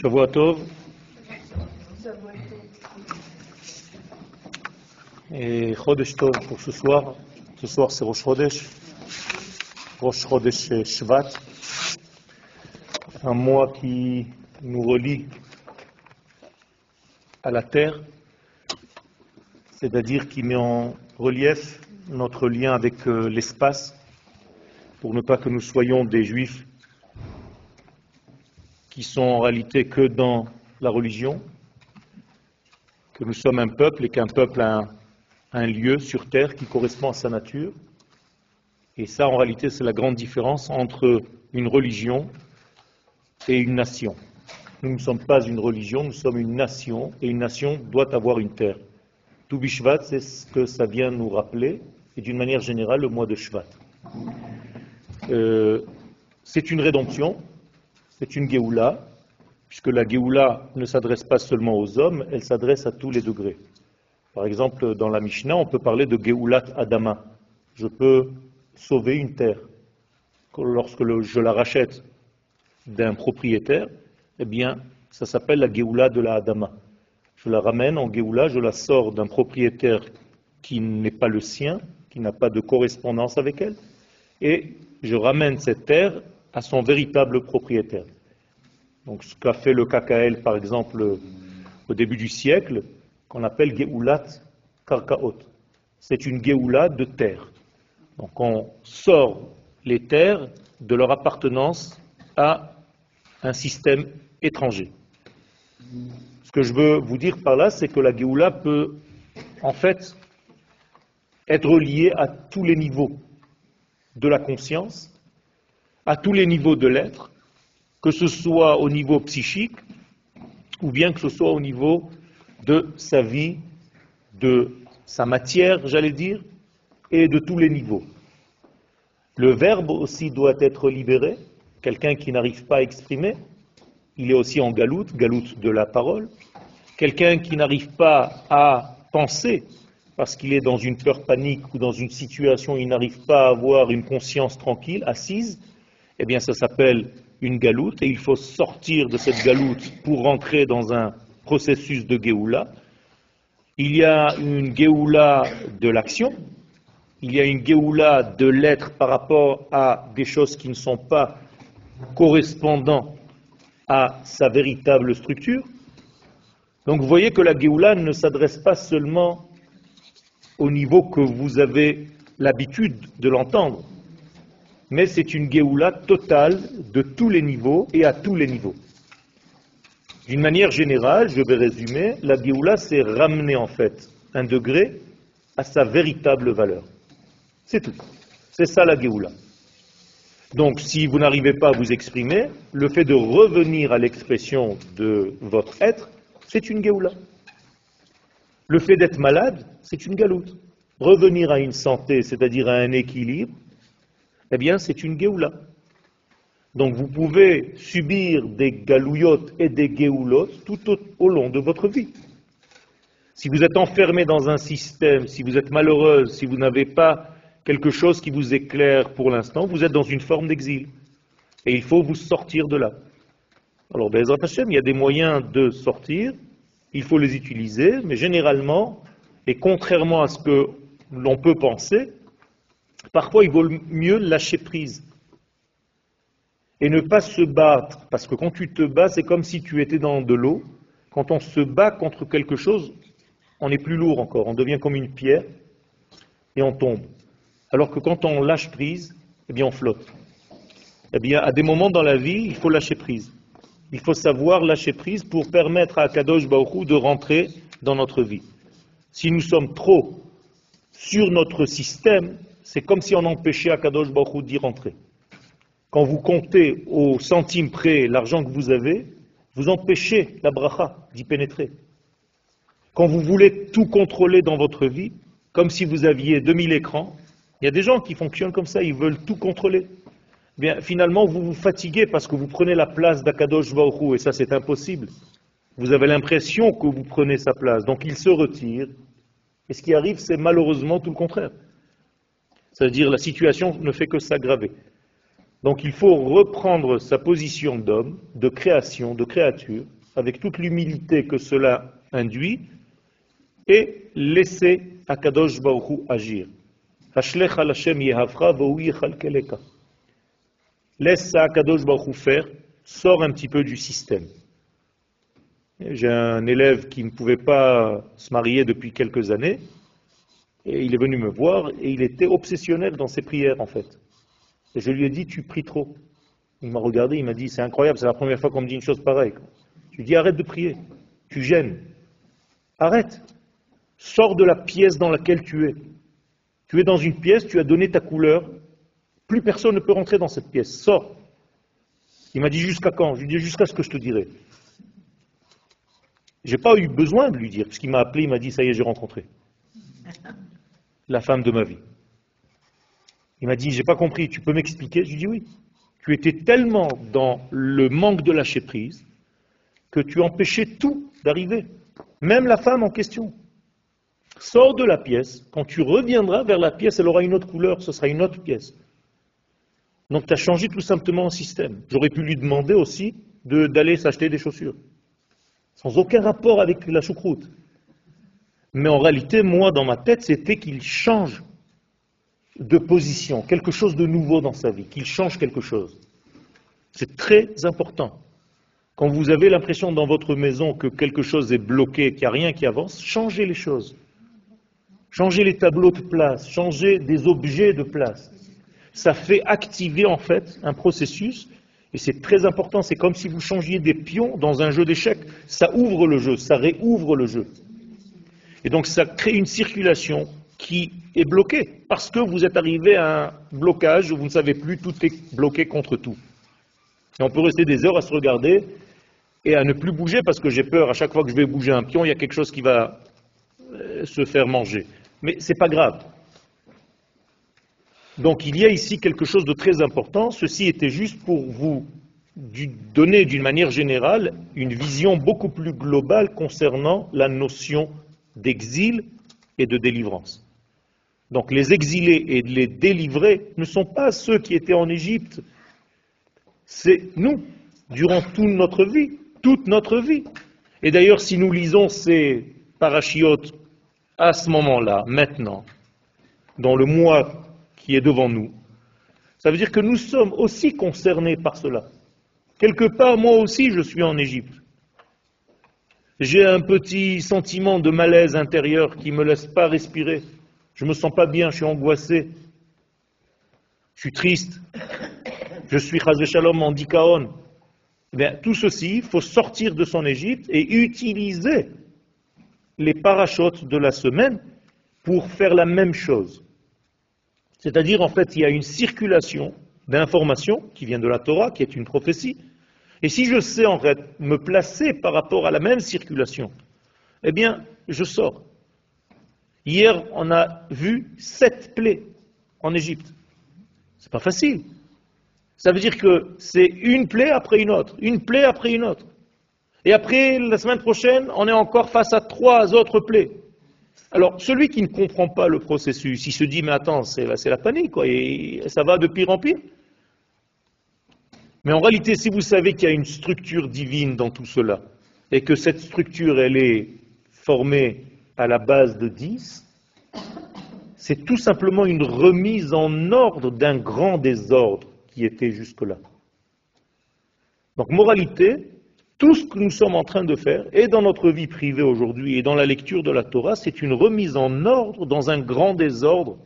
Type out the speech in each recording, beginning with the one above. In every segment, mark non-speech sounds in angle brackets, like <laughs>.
Shavua Tov. Et Chodesh Tov pour ce soir. Ce soir c'est Rosh Chodesh. Rosh Chodesh Shvat. Un mois qui nous relie à la terre, c'est-à-dire qui met en relief notre lien avec euh, l'espace, pour ne pas que nous soyons des juifs qui sont en réalité que dans la religion, que nous sommes un peuple et qu'un peuple a un, lieu sur terre qui correspond à sa nature. Et ça, en réalité, c'est la grande différence entre une religion et une nation. Nous ne sommes pas une religion, nous sommes une nation, et une nation doit avoir une terre. Tout Bishvat, c'est ce que ça vient nous rappeler, et d'une manière générale, le mois de Shvat. Euh, c'est une rédemption, c'est une Géoula, puisque la Géoula ne s'adresse pas seulement aux hommes, elle s'adresse à tous les degrés. Par exemple, dans la Mishnah, on peut parler de Géoulat Adama. Je peux sauver une terre. Lorsque je la rachète d'un propriétaire, eh bien, ça s'appelle la Géoula de la Adama. Je la ramène en Géoula, je la sors d'un propriétaire qui n'est pas le sien, qui n'a pas de correspondance avec elle, et je ramène cette terre à son véritable propriétaire. Donc ce qu'a fait le KKL, par exemple, au début du siècle, qu'on appelle Géoulat Karkaot. C'est une Géoula de terre. Donc on sort les terres de leur appartenance à un système étranger. Ce que je veux vous dire par là, c'est que la Géoula peut en fait être reliée à tous les niveaux de la conscience, à tous les niveaux de l'être, que ce soit au niveau psychique ou bien que ce soit au niveau de sa vie, de sa matière, j'allais dire, et de tous les niveaux. Le verbe aussi doit être libéré. Quelqu'un qui n'arrive pas à exprimer, il est aussi en galoute, galoute de la parole. Quelqu'un qui n'arrive pas à penser, parce qu'il est dans une peur panique ou dans une situation où il n'arrive pas à avoir une conscience tranquille, assise, eh bien ça s'appelle une galoute, et il faut sortir de cette galoute pour rentrer dans un processus de Géoula. Il y a une Géoula de l'action, il y a une Géoula de l'être par rapport à des choses qui ne sont pas correspondant à sa véritable structure. Donc vous voyez que la Géoula ne s'adresse pas seulement au niveau que vous avez l'habitude de l'entendre, mais c'est une Géoula totale de tous les niveaux et à tous les niveaux. D'une manière générale, je vais résumer, la Géoula c'est ramener en fait un degré à sa véritable valeur. C'est tout. C'est ça la Géoula. Donc, si vous n'arrivez pas à vous exprimer, le fait de revenir à l'expression de votre être, c'est une Géoula. Le fait d'être malade, c'est une galoute. Revenir à une santé, c'est-à-dire à un équilibre, eh bien, c'est une Géoula. Donc, vous pouvez subir des galouillottes et des géoulottes tout au, long de votre vie. Si vous êtes enfermé dans un système, si vous êtes malheureuse, si vous n'avez pas quelque chose qui vous éclaire pour l'instant, vous êtes dans une forme d'exil. Et il faut vous sortir de là. Alors, Bezrat Hashem, il y a des moyens de sortir, il faut les utiliser, mais généralement, et contrairement à ce que l'on peut penser, parfois il vaut mieux lâcher prise et ne pas se battre, parce que quand tu te bats, c'est comme si tu étais dans de l'eau. Quand on se bat contre quelque chose, on est plus lourd encore, on devient comme une pierre et on tombe. Alors que quand on lâche prise, eh bien on flotte. Eh bien, à des moments dans la vie, il faut lâcher prise. Il faut savoir lâcher prise pour permettre à Kadosh Hu de rentrer dans notre vie. Si nous sommes trop sur notre système, c'est comme si on empêchait Akadosh Baruch d'y rentrer. Quand vous comptez au centime près l'argent que vous avez, vous empêchez la bracha d'y pénétrer. Quand vous voulez tout contrôler dans votre vie, comme si vous aviez 2000 écrans, il y a des gens qui fonctionnent comme ça, ils veulent tout contrôler. Finalement, vous vous fatiguez parce que vous prenez la place d'Akadosh Baruch et ça c'est impossible. Vous avez l'impression que vous prenez sa place, donc il se retire, et ce qui arrive, c'est malheureusement tout le contraire. C'est-à-dire la situation ne fait que s'aggraver. Donc il faut reprendre sa position d'homme, de création, de créature, avec toute l'humilité que cela induit, et laisser Akadosh Baruch agir. Laisse Akadosh Baruch faire, sors un petit peu du système. J'ai un élève qui ne pouvait pas se marier depuis quelques années, il est venu me voir, et il était obsessionnel dans ses prières, en fait. Et je lui ai dit, tu pries trop. Il m'a regardé, il m'a dit, c'est incroyable, c'est la première fois qu'on me dit une chose pareille. Je lui ai arrête de prier, tu gênes. Arrête. Sors de la pièce dans laquelle tu es. Tu es dans une pièce, tu as donné ta couleur, plus personne ne peut rentrer dans cette pièce. Sors. Il m'a dit jusqu'à quand? Je lui ai dit jusqu'à ce que je te dirai. Je n'ai pas eu besoin de lui dire, parce qu'il m'a appelé, il m'a dit, ça y est, j'ai rencontré. <laughs> La femme de ma vie. Il m'a dit, j'ai pas compris, tu peux m'expliquer? Je lui ai oui. Tu étais tellement dans le manque de lâcher prise que tu empêchais tout d'arriver, même la femme en question. Sors de la pièce, quand tu reviendras vers la pièce, elle aura une autre couleur, ce sera une autre pièce. Donc tu as changé tout simplement un système. J'aurais pu lui demander aussi d'aller s'acheter des chaussures, sans aucun rapport avec la choucroute. Mais en réalité, moi, dans ma tête, c'était qu'il change de position, quelque chose de nouveau dans sa vie, qu'il change quelque chose. C'est très important. Quand vous avez l'impression dans votre maison que quelque chose est bloqué, qu'il n'y a rien qui avance, changez les choses. Changez les tableaux de place, changez des objets de place. Ça fait activer en fait un processus, et c'est très important, c'est comme si vous changiez des pions dans un jeu d'échecs. Ça ouvre le jeu, ça réouvre le jeu. Et donc ça crée une circulation qui est bloquée, parce que vous êtes arrivé à un blocage où vous ne savez plus, tout est bloqué contre tout. Et on peut rester des heures à se regarder et à ne plus bouger parce que j'ai peur, à chaque fois que je vais bouger un pion, il y a quelque chose qui va euh, se faire manger. Mais ce n'est pas grave. Donc il y a ici quelque chose de très important. Ceci était juste pour vous donner d'une manière générale une vision beaucoup plus globale concernant la notion d'exil et de délivrance. Donc les exilés et les délivrés ne sont pas ceux qui étaient en Égypte, c'est nous, durant toute notre vie, toute notre vie. Et d'ailleurs, si nous lisons ces parachiotes à ce moment-là, maintenant, dans le mois qui est devant nous, ça veut dire que nous sommes aussi concernés par cela. Quelque part, moi aussi, je suis en Égypte. J'ai un petit sentiment de malaise intérieur qui ne me laisse pas respirer. Je ne me sens pas bien, je suis angoissé. Je suis triste. Je suis Chazé Shalom en dikaon. Eh tout ceci, il faut sortir de son Égypte et utiliser les parachutes de la semaine pour faire la même chose. C'est-à-dire, en fait, il y a une circulation d'informations qui vient de la Torah, qui est une prophétie, et si je sais en fait me placer par rapport à la même circulation, eh bien, je sors. Hier, on a vu sept plaies en Égypte. C'est pas facile. Ça veut dire que c'est une plaie après une autre, une plaie après une autre. Et après, la semaine prochaine, on est encore face à trois autres plaies. Alors, celui qui ne comprend pas le processus, il se dit, mais attends, c'est la, panique, quoi, et ça va de pire en pire. Mais en réalité, si vous savez qu'il y a une structure divine dans tout cela, et que cette structure, elle est formée à la base de 10, c'est tout simplement une remise en ordre d'un grand désordre qui était jusque-là. Donc, moralité, tout ce que nous sommes en train de faire, et dans notre vie privée aujourd'hui, et dans la lecture de la Torah, c'est une remise en ordre dans un grand désordre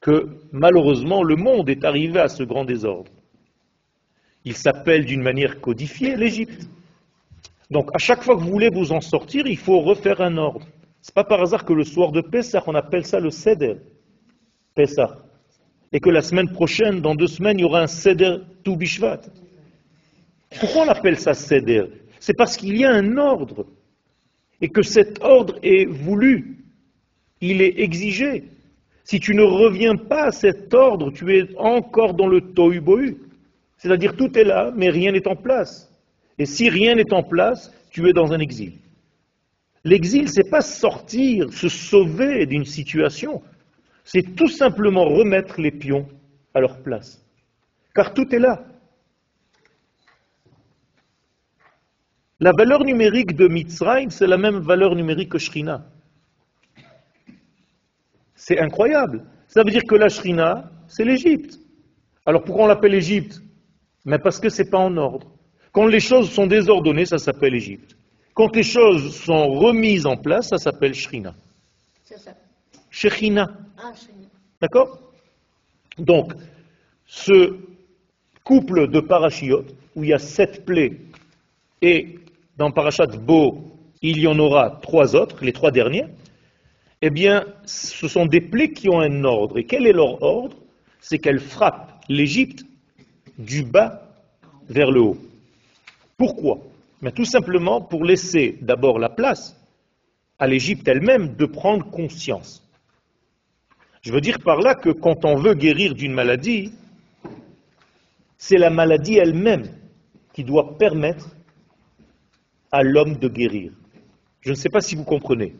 que malheureusement le monde est arrivé à ce grand désordre. Il s'appelle d'une manière codifiée l'Égypte. Donc à chaque fois que vous voulez vous en sortir, il faut refaire un ordre. Ce n'est pas par hasard que le soir de Pessah, on appelle ça le Seder. Pessah. Et que la semaine prochaine, dans deux semaines, il y aura un Seder Toubishvat. Pourquoi on appelle ça Seder? C'est parce qu'il y a un ordre. Et que cet ordre est voulu. Il est exigé. Si tu ne reviens pas à cet ordre, tu es encore dans le tohu c'est-à-dire tout est là, mais rien n'est en place. Et si rien n'est en place, tu es dans un exil. L'exil, c'est pas sortir, se sauver d'une situation, c'est tout simplement remettre les pions à leur place. car tout est là. La valeur numérique de Mitzrayim, c'est la même valeur numérique que Shrina. C'est incroyable. Ça veut dire que la Shrina, c'est l'Égypte. Alors pourquoi on l'appelle Égypte? Mais parce que ce n'est pas en ordre. Quand les choses sont désordonnées, ça s'appelle Égypte. Quand les choses sont remises en place, ça s'appelle Shrina. C'est ça. Ah, D'accord? Donc, ce couple de parachiotes, où il y a sept plaies, et dans Parachat Bo, il y en aura trois autres, les trois derniers, eh bien, ce sont des plaies qui ont un ordre. Et quel est leur ordre? C'est qu'elles frappent l'Égypte du bas vers le haut. Pourquoi? Mais Tout simplement pour laisser d'abord la place à l'Égypte elle-même de prendre conscience. Je veux dire par là que quand on veut guérir d'une maladie, c'est la maladie elle-même qui doit permettre à l'homme de guérir. Je ne sais pas si vous comprenez.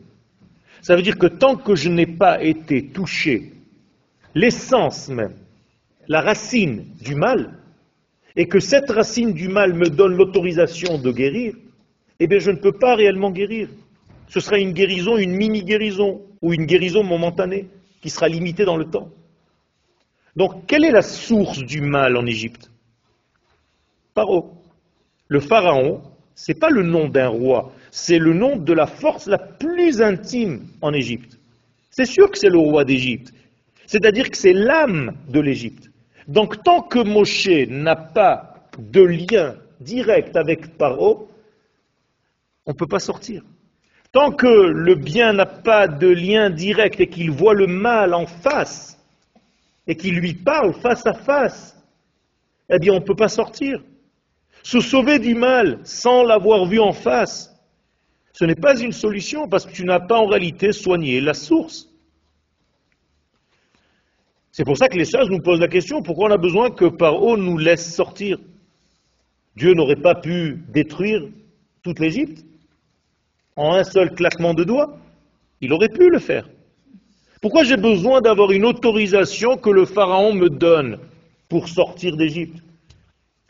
Ça veut dire que tant que je n'ai pas été touché, l'essence même, la racine du mal, et que cette racine du mal me donne l'autorisation de guérir, eh bien je ne peux pas réellement guérir. Ce sera une guérison, une mini-guérison, ou une guérison momentanée, qui sera limitée dans le temps. Donc, quelle est la source du mal en Égypte? Paro. Le pharaon, ce n'est pas le nom d'un roi, c'est le nom de la force la plus intime en Égypte. C'est sûr que c'est le roi d'Égypte. C'est-à-dire que c'est l'âme de l'Égypte. Donc tant que Moshe n'a pas de lien direct avec Paro, on ne peut pas sortir. Tant que le bien n'a pas de lien direct et qu'il voit le mal en face, et qu'il lui parle face à face, eh bien on ne peut pas sortir. Se sauver du mal sans l'avoir vu en face, ce n'est pas une solution parce que tu n'as pas en réalité soigné la source. C'est pour ça que les sages nous posent la question, pourquoi on a besoin que Paro nous laisse sortir? Dieu n'aurait pas pu détruire toute l'Égypte en un seul claquement de doigts Il aurait pu le faire. Pourquoi j'ai besoin d'avoir une autorisation que le Pharaon me donne pour sortir d'Égypte?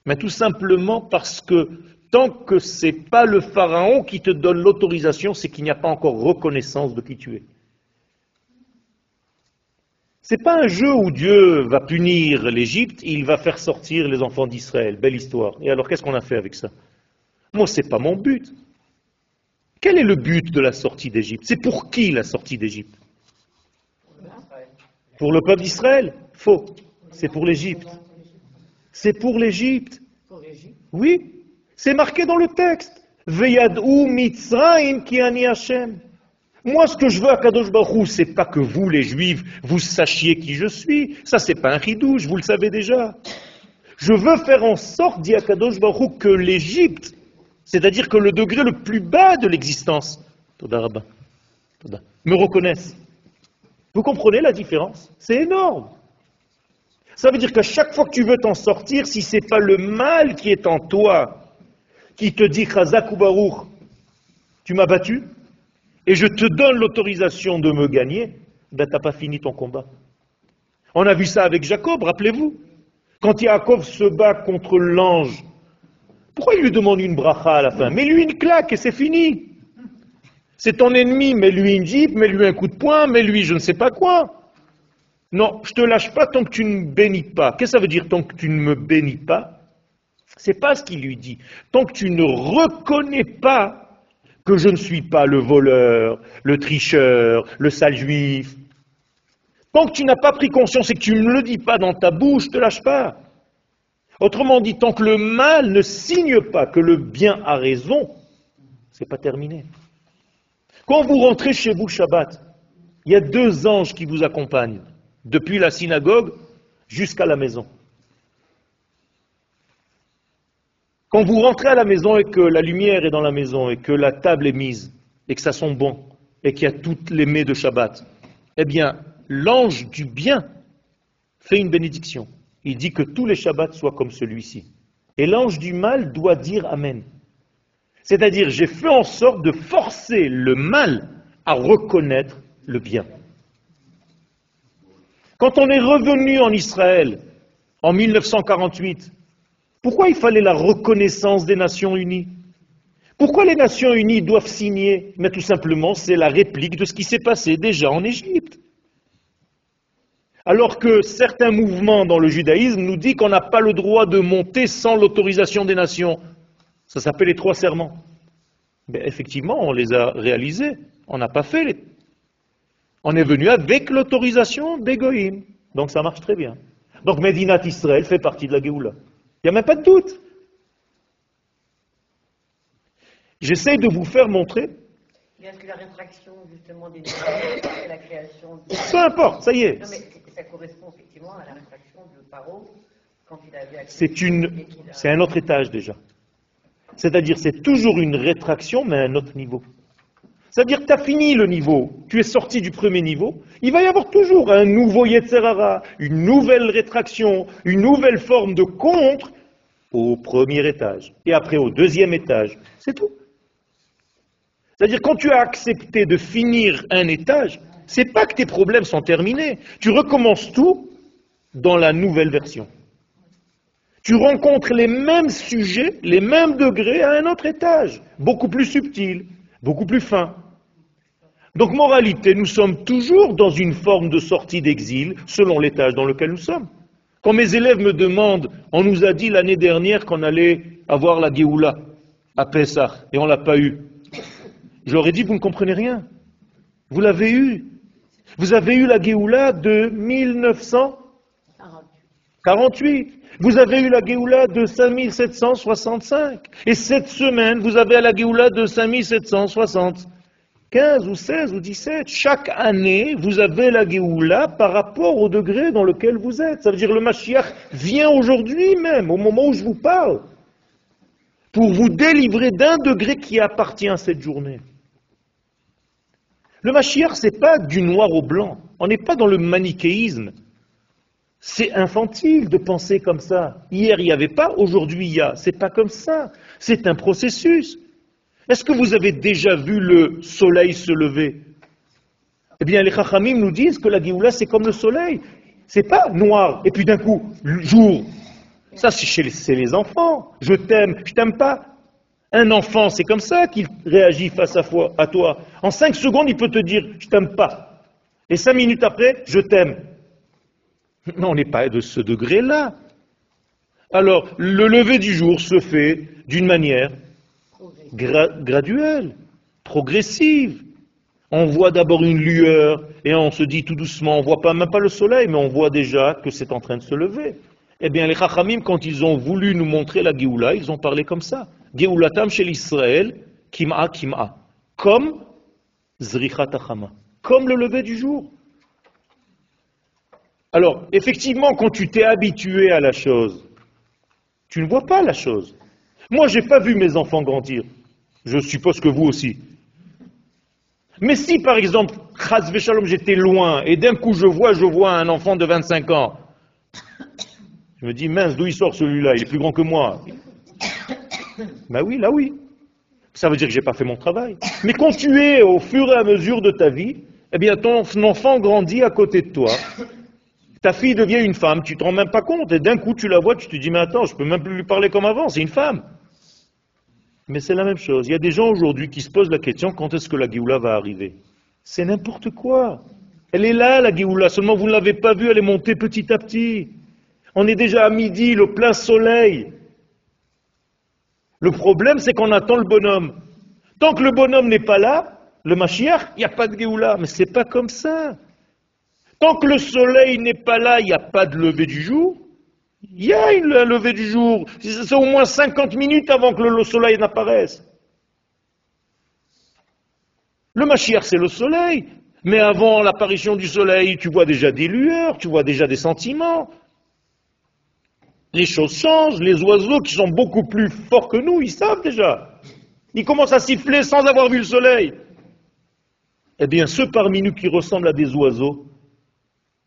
Mais tout simplement parce que tant que ce n'est pas le Pharaon qui te donne l'autorisation, c'est qu'il n'y a pas encore reconnaissance de qui tu es. C'est pas un jeu où Dieu va punir l'Égypte, il va faire sortir les enfants d'Israël. Belle histoire. Et alors qu'est-ce qu'on a fait avec ça? Moi, c'est pas mon but. Quel est le but de la sortie d'Égypte? C'est pour qui la sortie d'Égypte? Pour le peuple d'Israël? Faux. C'est pour l'Égypte. C'est pour l'Égypte. Oui, c'est marqué dans le texte. Veyadou mitzrayim ki ani Hashem. Moi, ce que je veux à Kadosh Baruch c'est pas que vous, les Juifs, vous sachiez qui je suis. Ça, c'est pas un ridouche, vous le savez déjà. Je veux faire en sorte, dit Akadosh Baruch que l'Égypte, c'est-à-dire que le degré le plus bas de l'existence, me reconnaisse. Vous comprenez la différence? C'est énorme. Ça veut dire qu'à chaque fois que tu veux t'en sortir, si ce n'est pas le mal qui est en toi, qui te dit Chazak Baruch, tu m'as battu, et je te donne l'autorisation de me gagner, ben t'as pas fini ton combat. On a vu ça avec Jacob, rappelez-vous. Quand Jacob se bat contre l'ange, pourquoi il lui demande une bracha à la fin? Mais lui une claque et c'est fini. C'est ton ennemi, mais lui une jeep, mais lui un coup de poing, mais lui je ne sais pas quoi. Non, je te lâche pas tant que tu ne bénis pas. Qu'est-ce que ça veut dire tant que tu ne me bénis pas? C'est pas ce qu'il lui dit. Tant que tu ne reconnais pas que je ne suis pas le voleur, le tricheur, le sale juif. Tant que tu n'as pas pris conscience et que tu ne le dis pas dans ta bouche, te lâche pas. Autrement dit, tant que le mal ne signe pas que le bien a raison, c'est pas terminé. Quand vous rentrez chez vous Shabbat, il y a deux anges qui vous accompagnent, depuis la synagogue jusqu'à la maison. Quand vous rentrez à la maison et que la lumière est dans la maison et que la table est mise et que ça sent bon et qu'il y a toutes les mets de Shabbat, eh bien, l'ange du bien fait une bénédiction. Il dit que tous les Shabbats soient comme celui-ci. Et l'ange du mal doit dire Amen. C'est-à-dire, j'ai fait en sorte de forcer le mal à reconnaître le bien. Quand on est revenu en Israël en 1948 Pourquoi il fallait la reconnaissance des Nations Unies? Pourquoi les Nations Unies doivent signer? Mais tout simplement, c'est la réplique de ce qui s'est passé déjà en Égypte. Alors que certains mouvements dans le judaïsme nous disent qu'on n'a pas le droit de monter sans l'autorisation des nations. Ça s'appelle les trois serments. Mais effectivement, on les a réalisés. On n'a pas fait les... On est venu avec l'autorisation des. Donc ça marche très bien. Donc Medinat Israël fait partie de la Géoula. Il n'y a même pas de doute. J'essaie de vous faire montrer. Est-ce que la rétraction justement des c'est la création de... Peu importe, ça y est. Non, mais ça correspond effectivement à la de Paro quand il avait C'est une, c'est un autre étage déjà. C'est-à-dire, c'est toujours une rétraction, mais à un autre niveau. C'est-à-dire que tu as fini le niveau, tu es sorti du premier niveau, il va y avoir toujours un nouveau Yetzerara, une nouvelle rétraction, une nouvelle forme de contre au premier étage, et après au deuxième étage. C'est tout. C'est-à-dire quand tu as accepté de finir un étage, c'est pas que tes problèmes sont terminés. Tu recommences tout dans la nouvelle version. Tu rencontres les mêmes sujets, les mêmes degrés à un autre étage, beaucoup plus subtil, beaucoup plus fin. Donc, moralité, nous sommes toujours dans une forme de sortie d'exil selon l'étage dans lequel nous sommes. Quand mes élèves me demandent, on nous a dit l'année dernière qu'on allait avoir la Géoula à Pessah et on ne l'a pas eu. J'aurais dit, vous ne comprenez rien. Vous l'avez eu. Vous avez eu la Géoula de 1948. Vous avez eu la Géoula de 5765. Et cette semaine, vous avez la Géoula de 5760. 15 ou 16 ou 17. Chaque année, vous avez la Géoula par rapport au degré dans lequel vous êtes. Ça veut dire le Mashiach vient aujourd'hui même, au moment où je vous parle, pour vous délivrer d'un degré qui appartient à cette journée. Le Mashiach, ce n'est pas du noir au blanc. On n'est pas dans le manichéisme. C'est infantile de penser comme ça. Hier, il n'y avait pas, aujourd'hui, il y a. C'est pas comme ça. C'est un processus. Est-ce que vous avez déjà vu le soleil se lever? Eh bien, les Chachamim nous disent que la Géoula, c'est comme le soleil. C'est pas noir, et puis d'un coup, jour. Ça, c'est chez les, enfants. Je t'aime, je t'aime pas. Un enfant, c'est comme ça qu'il réagit face à, à toi. En cinq secondes, il peut te dire, je t'aime pas. Et cinq minutes après, je t'aime. Non, on n'est pas de ce degré-là. Alors, le lever du jour se fait d'une manière graduelle, progressive. On voit d'abord une lueur et on se dit tout doucement, on voit pas même pas le soleil, mais on voit déjà que c'est en train de se lever. Eh bien, les Chachamim, quand ils ont voulu nous montrer la Géoula, ils ont parlé comme ça. Géoulatam chez l'Israël, Kim'a Kim'a. Comme Zrichat Comme le lever du jour. Alors, effectivement, quand tu t'es habitué à la chose, tu ne vois pas la chose. Moi, je n'ai pas vu mes enfants grandir. Je suppose que vous aussi. Mais si, par exemple, j'étais loin, et d'un coup je vois, je vois un enfant de 25 ans, je me dis, mince, d'où il sort celui-là? Il est plus grand que moi. Ben oui, là oui. Ça veut dire que je n'ai pas fait mon travail. Mais quand tu es au fur et à mesure de ta vie, eh bien ton enfant grandit à côté de toi. Ta fille devient une femme, tu ne te rends même pas compte, et d'un coup tu la vois, tu te dis, mais attends, je peux même plus lui parler comme avant, c'est une femme. Mais c'est la même chose. Il y a des gens aujourd'hui qui se posent la question quand est-ce que la Géoula va arriver? C'est n'importe quoi. Elle est là, la Géoula, seulement vous ne l'avez pas vue, elle est montée petit à petit. On est déjà à midi, le plein soleil. Le problème, c'est qu'on attend le bonhomme. Tant que le bonhomme n'est pas là, le Mashiach, il n'y a pas de Géoula. Mais ce n'est pas comme ça. Tant que le soleil n'est pas là, il n'y a pas de lever du jour. Il y a une levée du jour. C'est au moins 50 minutes avant que le soleil n'apparaisse. Le Mashiach, c'est le soleil. Mais avant l'apparition du soleil, tu vois déjà des lueurs, tu vois déjà des sentiments. Les choses changent. Les oiseaux qui sont beaucoup plus forts que nous, ils savent déjà. Ils commencent à siffler sans avoir vu le soleil. Eh bien, ceux parmi nous qui ressemblent à des oiseaux,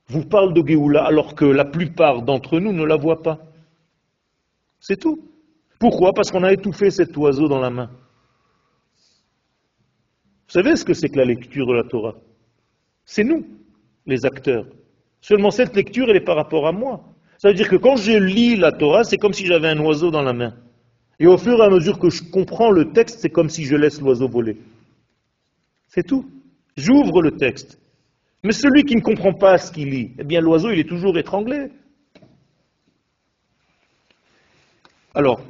vous parle de Géoula alors que la plupart d'entre nous ne la voient pas. C'est tout. Pourquoi? Parce qu'on a étouffé cet oiseau dans la main. Vous savez ce que c'est que la lecture de la Torah? C'est nous, les acteurs. Seulement cette lecture, elle est par rapport à moi. Ça veut dire que quand je lis la Torah, c'est comme si j'avais un oiseau dans la main. Et au fur et à mesure que je comprends le texte, c'est comme si je laisse l'oiseau voler. C'est tout. J'ouvre le texte. Mais celui qui ne comprend pas ce qu'il lit, eh bien l'oiseau, il est toujours étranglé. Alors,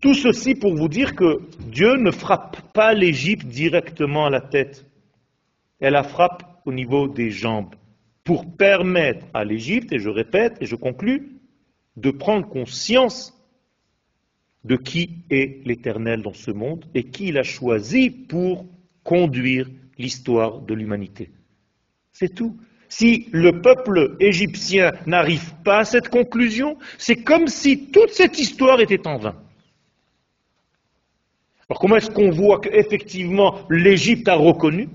tout ceci pour vous dire que Dieu ne frappe pas l'Égypte directement à la tête. Elle la frappe au niveau des jambes pour permettre à l'Égypte, et je répète et je conclus, de prendre conscience de qui est l'Éternel dans ce monde et qui il a choisi pour conduire l'histoire de l'humanité. C'est tout. Si le peuple égyptien n'arrive pas à cette conclusion, c'est comme si toute cette histoire était en vain. Alors comment est-ce qu'on voit qu'effectivement l'Égypte a reconnu?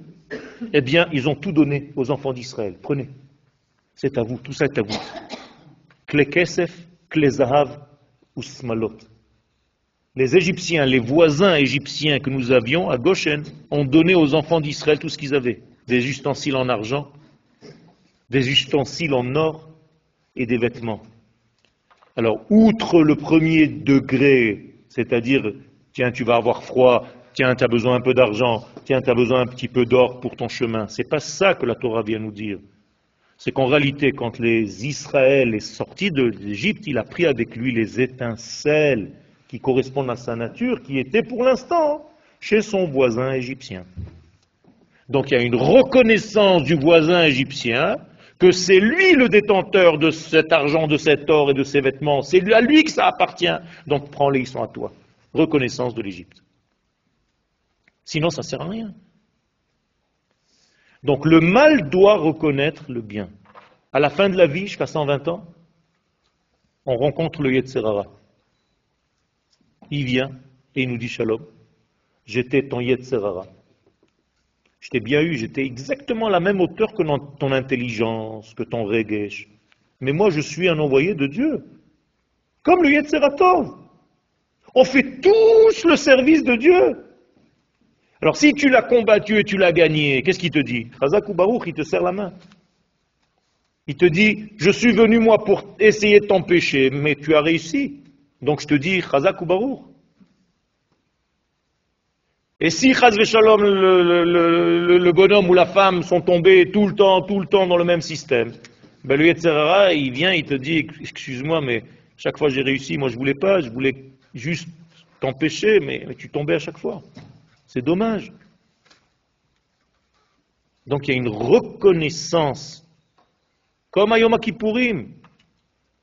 Eh bien, ils ont tout donné aux enfants d'Israël. Prenez. C'est à vous, tout ça est à vous. Les Égyptiens, les voisins égyptiens que nous avions à Goshen, ont donné aux enfants d'Israël tout ce qu'ils avaient. Des ustensiles en argent, des ustensiles en or et des vêtements. Alors, outre le premier degré, c'est-à-dire, tiens, tu vas avoir froid, tiens, tu as besoin un peu d'argent, tiens, tu as besoin un petit peu d'or pour ton chemin. C'est pas ça que la Torah vient nous dire. C'est qu'en réalité, quand les Israël est sorti de l'Égypte, il a pris avec lui les étincelles qui correspondent à sa nature, qui était pour l'instant chez son voisin égyptien. Donc il y a une reconnaissance du voisin égyptien que c'est lui le détenteur de cet argent, de cet or et de ces vêtements. C'est à lui que ça appartient. Donc prends-les, ils sont à toi. Reconnaissance de l'Égypte. Sinon, ça ne sert à rien. Donc le mal doit reconnaître le bien. À la fin de la vie, jusqu'à 120 ans, on rencontre le Yetzerara il vient et il nous dit Shalom, j'étais ton Yetzerara. Je t'ai bien eu, j'étais exactement à la même hauteur que ton intelligence, que ton regesh. Mais moi, je suis un envoyé de Dieu. Comme le Yetzeratov. On fait tous le service de Dieu. Alors si tu l'as combattu et tu l'as gagné, qu'est-ce qu'il te dit? Chazak Baruch, il te serre la main. Il te dit, je suis venu moi pour essayer de t'empêcher, mais tu as réussi. Donc je te dis, Chazak ou Baruch. Et si Chaz Shalom, le, bonhomme ou la femme sont tombés tout le temps, tout le temps dans le même système, ben le Yetzerara, il vient, il te dit, excuse-moi, mais chaque fois j'ai réussi, moi je voulais pas, je voulais juste t'empêcher, mais, tu tombais à chaque fois. C'est dommage. Donc il y a une reconnaissance, comme à Yom Kippourim,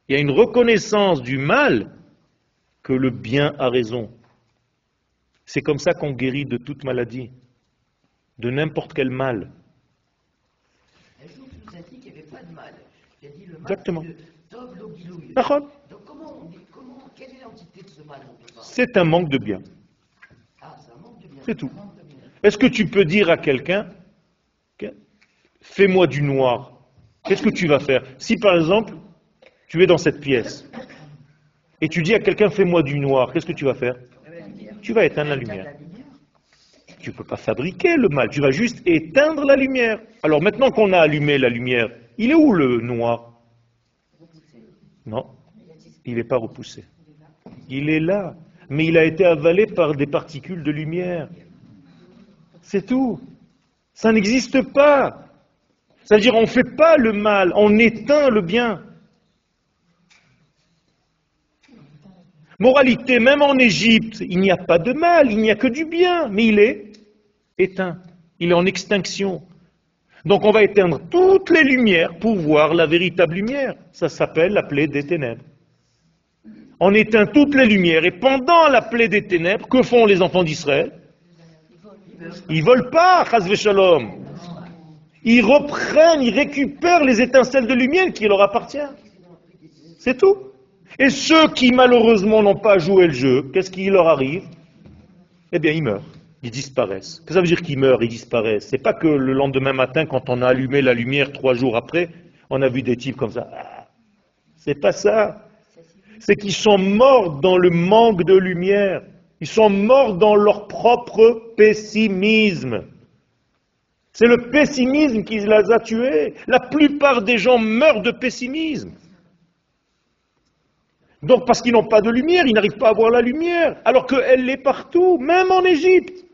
il y a une reconnaissance du mal que le bien a raison. C'est comme ça qu'on guérit de toute maladie, de n'importe quel mal. Exactement. C'est un manque de bien. Ah, c'est tout. Est-ce que tu peux dire à quelqu'un, fais-moi du noir Qu'est-ce que tu vas faire Si par exemple, tu es dans cette pièce, et tu dis à quelqu'un fais-moi du noir, qu'est-ce que tu vas faire Tu vas éteindre la lumière. Tu ne peux pas fabriquer le mal, tu vas juste éteindre la lumière. Alors maintenant qu'on a allumé la lumière, il est où le noir Non, il n'est pas repoussé. Il est là, mais il a été avalé par des particules de lumière. C'est tout. Ça n'existe pas. C'est-à-dire on ne fait pas le mal, on éteint le bien. Moralité, même en Égypte, il n'y a pas de mal, il n'y a que du bien, mais il est éteint, il est en extinction. Donc on va éteindre toutes les lumières pour voir la véritable lumière. Ça s'appelle la plaie des ténèbres. On éteint toutes les lumières et pendant la plaie des ténèbres, que font les enfants d'Israël? Ils volent pas, shalom. Ils reprennent, ils récupèrent les étincelles de lumière qui leur appartiennent. C'est tout. Et ceux qui malheureusement n'ont pas joué le jeu, qu'est-ce qui leur arrive? Eh bien, ils meurent, ils disparaissent. Que ça veut dire qu'ils meurent, ils disparaissent? C'est pas que le lendemain matin, quand on a allumé la lumière trois jours après, on a vu des types comme ça. Ah, c'est pas ça. C'est qu'ils sont morts dans le manque de lumière. Ils sont morts dans leur propre pessimisme. C'est le pessimisme qui les a tués. La plupart des gens meurent de pessimisme. Donc parce qu'ils n'ont pas de lumière, ils n'arrivent pas à voir la lumière, alors qu'elle l'est partout, même en Égypte.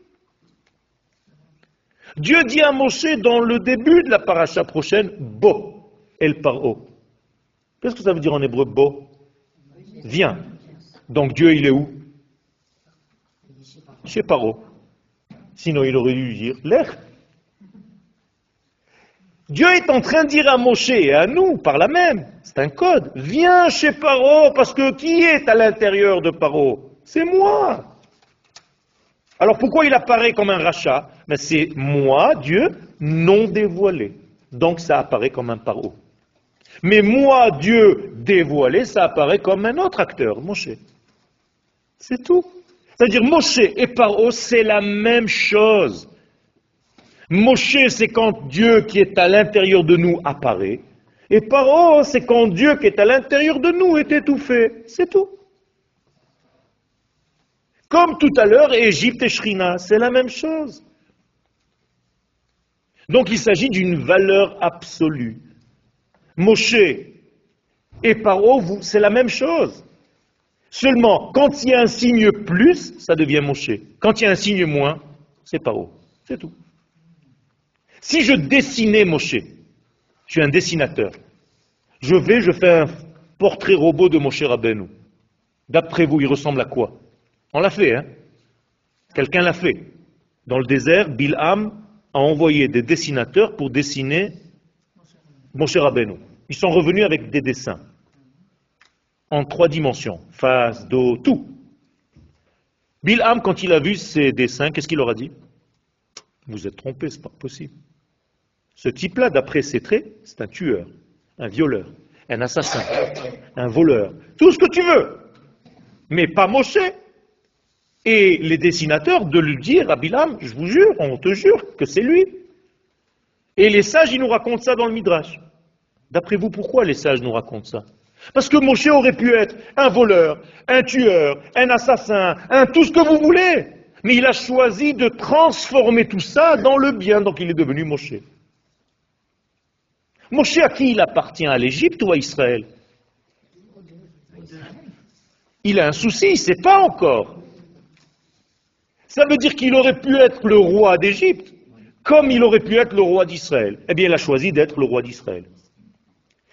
Dieu dit à Moshe dans le début de la paracha prochaine, Bo, El Paro. Qu'est-ce que ça veut dire en hébreu Bo Viens. Donc Dieu, il est où? Chez Paro. Sinon, il aurait dû dire l'air. Dieu est en train de dire à Moshe et à nous, par la même, c'est un code, viens chez Paro, parce que qui est à l'intérieur de Paro? C'est moi. Alors pourquoi il apparaît comme un rachat? Mais c'est moi, Dieu, non dévoilé. Donc ça apparaît comme un Paro. Mais moi, Dieu dévoilé, ça apparaît comme un autre acteur, Moshe. C'est tout. C'est-à-dire Moshe et Paro, c'est la même chose. Moshe, c'est quand Dieu qui est à l'intérieur de nous apparaît. Et Paro, c'est quand Dieu qui est à l'intérieur de nous est étouffé. C'est tout. Comme tout à l'heure, Égypte et Shrina, c'est la même chose. Donc il s'agit d'une valeur absolue. Moshe et Paro, c'est la même chose. Seulement, quand il y a un signe plus, ça devient Moshe. Quand il y a un signe moins, c'est Paro. C'est tout. Si je dessinais Moshe, je suis un dessinateur, je vais, je fais un portrait robot de Moshe Rabbeinu. D'après vous, il ressemble à quoi? On l'a fait, hein? Quelqu'un l'a fait. Dans le désert, Bilham a envoyé des dessinateurs pour dessiner Moshe Rabbeinu. Ils sont revenus avec des dessins en trois dimensions, face, dos, tout. Bilham, quand il a vu ces dessins, qu'est-ce qu'il leur a dit? Vous êtes trompés, c'est pas possible. Ce type-là, d'après ses traits, c'est un tueur, un violeur, un assassin, un voleur, tout ce que tu veux. Mais pas Moshe. Et les dessinateurs de lui dire à je vous jure, on te jure que c'est lui. Et les sages, ils nous racontent ça dans le Midrash. D'après vous, pourquoi les sages nous racontent ça? Parce que Moshe aurait pu être un voleur, un tueur, un assassin, un tout ce que vous voulez. Mais il a choisi de transformer tout ça dans le bien, donc il est devenu Moshe. Moshe, à qui il appartient? À l'Égypte ou à Israël? Il a un souci, il ne sait pas encore. Ça veut dire qu'il aurait pu être le roi d'Égypte, comme il aurait pu être le roi d'Israël. Eh bien, il a choisi d'être le roi d'Israël.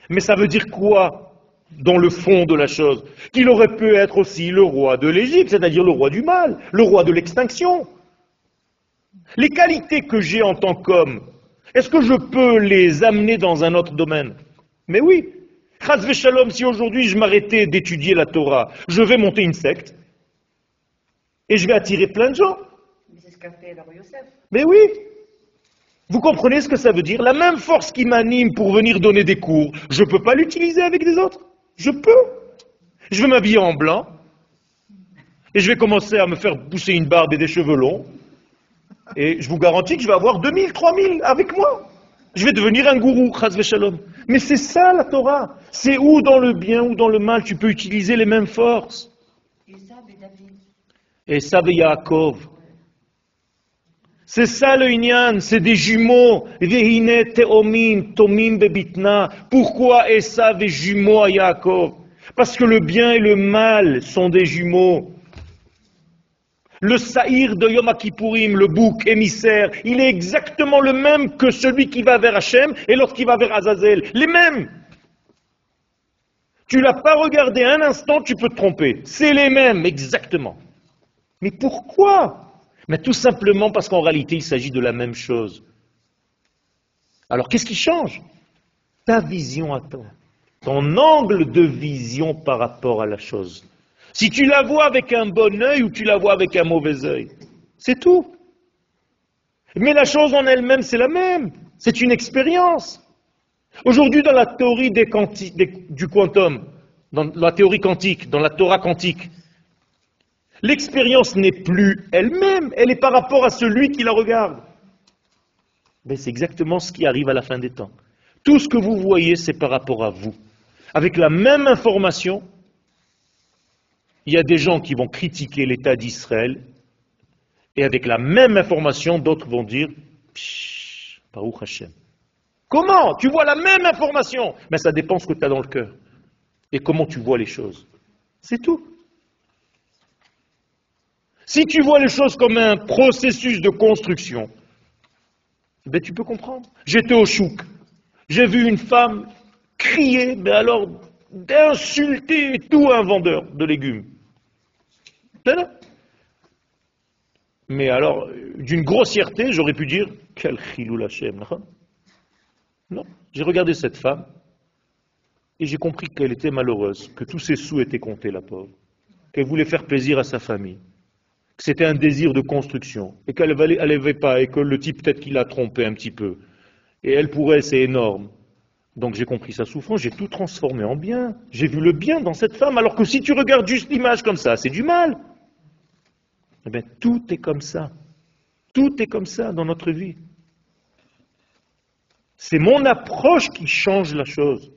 Mais ça veut dire quoi dans le fond de la chose? Qu'il aurait pu être aussi le roi de l'Égypte, c'est-à-dire le roi du mal, le roi de l'extinction. Les qualités que j'ai en tant qu'homme, est-ce que je peux les amener dans un autre domaine? Mais oui. Shalom, si aujourd'hui je m'arrêtais d'étudier la Torah, je vais monter une secte et je vais attirer plein de gens. Mais c'est ce qu'a fait Youssef. Mais oui. Vous comprenez ce que ça veut dire? La même force qui m'anime pour venir donner des cours, je ne peux pas l'utiliser avec des autres. Je peux. Je vais m'habiller en blanc et je vais commencer à me faire pousser une barbe et des cheveux longs et je vous garantis que je vais avoir 2000, 3000 avec moi. Je vais devenir un gourou, shalom. Mais c'est ça la Torah. C'est où dans le bien ou dans le mal tu peux utiliser les mêmes forces? Et Esav et Yaakov. C'est ça le Inyan, c'est des jumeaux. Pourquoi Esav est jumeau à Yaakov? Parce que le bien et le mal sont des jumeaux. Le saïr de Yom Kippourim, le bouc émissaire, il est exactement le même que celui qui va vers Hachem et qui va vers Azazel. Les mêmes. Tu l'as pas regardé un instant, tu peux te tromper. C'est les mêmes, exactement. Mais pourquoi? Mais tout simplement parce qu'en réalité, il s'agit de la même chose. Alors qu'est-ce qui change? Ta vision à toi. Ton angle de vision par rapport à la chose. Si tu la vois avec un bon œil ou tu la vois avec un mauvais œil. C'est tout. Mais la chose en elle-même, c'est la même. C'est une expérience. Aujourd'hui, dans la théorie du quantum, dans la théorie quantique, dans la Torah quantique, l'expérience n'est plus elle-même, elle est par rapport à celui qui la regarde. Mais c'est exactement ce qui arrive à la fin des temps. Tout ce que vous voyez, c'est par rapport à vous. Avec la même information, il y a des gens qui vont critiquer l'État d'Israël, et avec la même information, d'autres vont dire Baruch Hashem. Comment? Tu vois la même information? Mais ça dépend ce que tu as dans le cœur et comment tu vois les choses. C'est tout. Si tu vois les choses comme un processus de construction, ben tu peux comprendre. J'étais au chouk. J'ai vu une femme crier, mais alors d'insulter tout un vendeur de légumes. Mais alors, d'une grossièreté, j'aurais pu dire, quel chilou Hashem. Non, j'ai regardé cette femme et j'ai compris qu'elle était malheureuse, que tous ses sous étaient comptés, la pauvre, qu'elle voulait faire plaisir à sa famille, que c'était un désir de construction, et qu'elle n'avait pas, et que le type peut-être qu'il l'a trompé un petit peu. Et elle, pour elle, c'est énorme. Donc j'ai compris sa souffrance, j'ai tout transformé en bien. J'ai vu le bien dans cette femme, alors que si tu regardes juste l'image comme ça, c'est du mal. Eh bien, tout est comme ça. Tout est comme ça dans notre vie. C'est mon approche qui change la chose.